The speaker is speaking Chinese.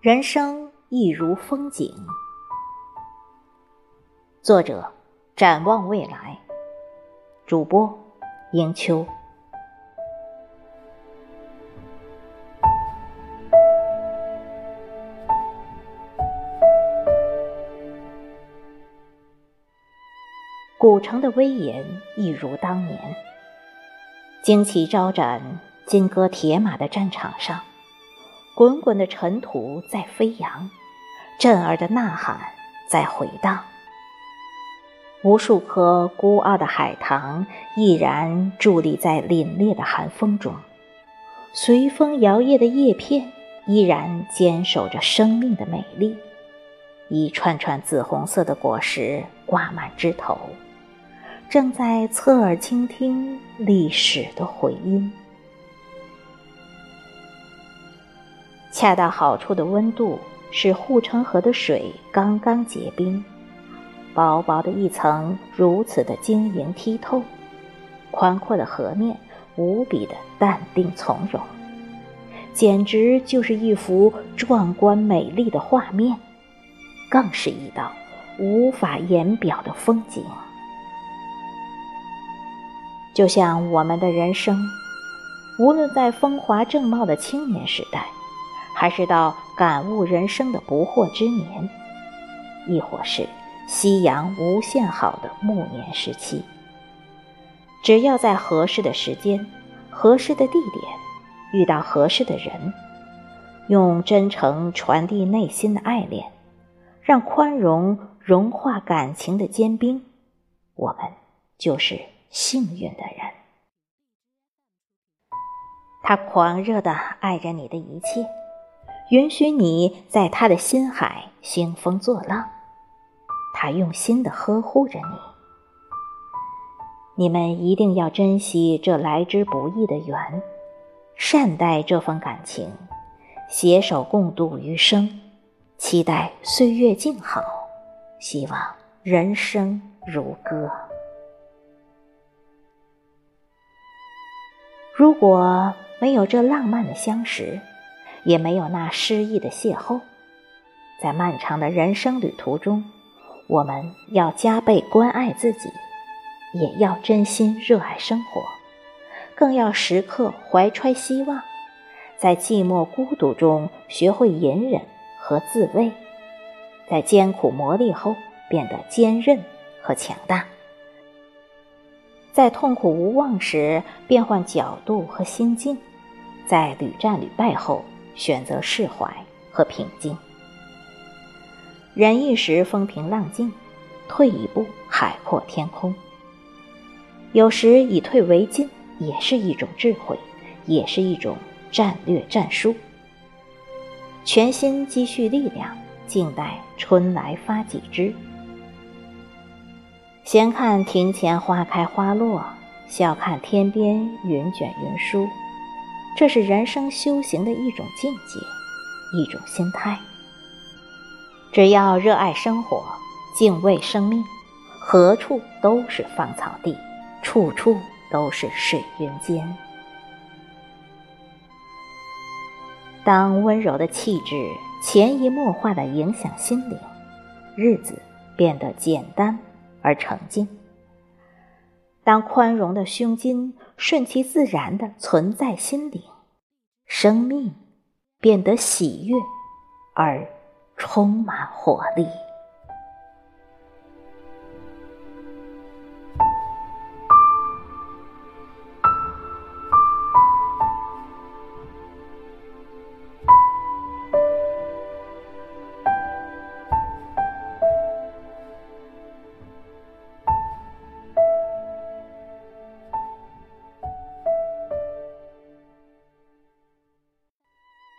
人生亦如风景。作者：展望未来。主播：迎秋。古城的威严一如当年，旌旗招展、金戈铁马的战场上。滚滚的尘土在飞扬，震耳的呐喊在回荡。无数颗孤傲的海棠毅然伫立在凛冽的寒风中，随风摇曳的叶片依然坚守着生命的美丽。一串串紫红色的果实挂满枝头，正在侧耳倾听历史的回音。恰到好处的温度使护城河的水刚刚结冰，薄薄的一层如此的晶莹剔透，宽阔的河面无比的淡定从容，简直就是一幅壮观美丽的画面，更是一道无法言表的风景。就像我们的人生，无论在风华正茂的青年时代。还是到感悟人生的不惑之年，亦或是夕阳无限好的暮年时期，只要在合适的时间、合适的地点，遇到合适的人，用真诚传递内心的爱恋，让宽容融化感情的坚冰，我们就是幸运的人。他狂热的爱着你的一切。允许你在他的心海兴风作浪，他用心的呵护着你。你们一定要珍惜这来之不易的缘，善待这份感情，携手共度余生，期待岁月静好，希望人生如歌。如果没有这浪漫的相识，也没有那诗意的邂逅，在漫长的人生旅途中，我们要加倍关爱自己，也要真心热爱生活，更要时刻怀揣希望，在寂寞孤独中学会隐忍和自卫，在艰苦磨砺后变得坚韧和强大，在痛苦无望时变换角度和心境，在屡战屡败后。选择释怀和平静，忍一时风平浪静，退一步海阔天空。有时以退为进，也是一种智慧，也是一种战略战术。全心积蓄力量，静待春来发几枝。闲看庭前花开花落，笑看天边云卷云舒。这是人生修行的一种境界，一种心态。只要热爱生活，敬畏生命，何处都是芳草地，处处都是水云间。当温柔的气质潜移默化的影响心灵，日子变得简单而澄净。当宽容的胸襟顺其自然的存在心灵，生命变得喜悦而充满活力。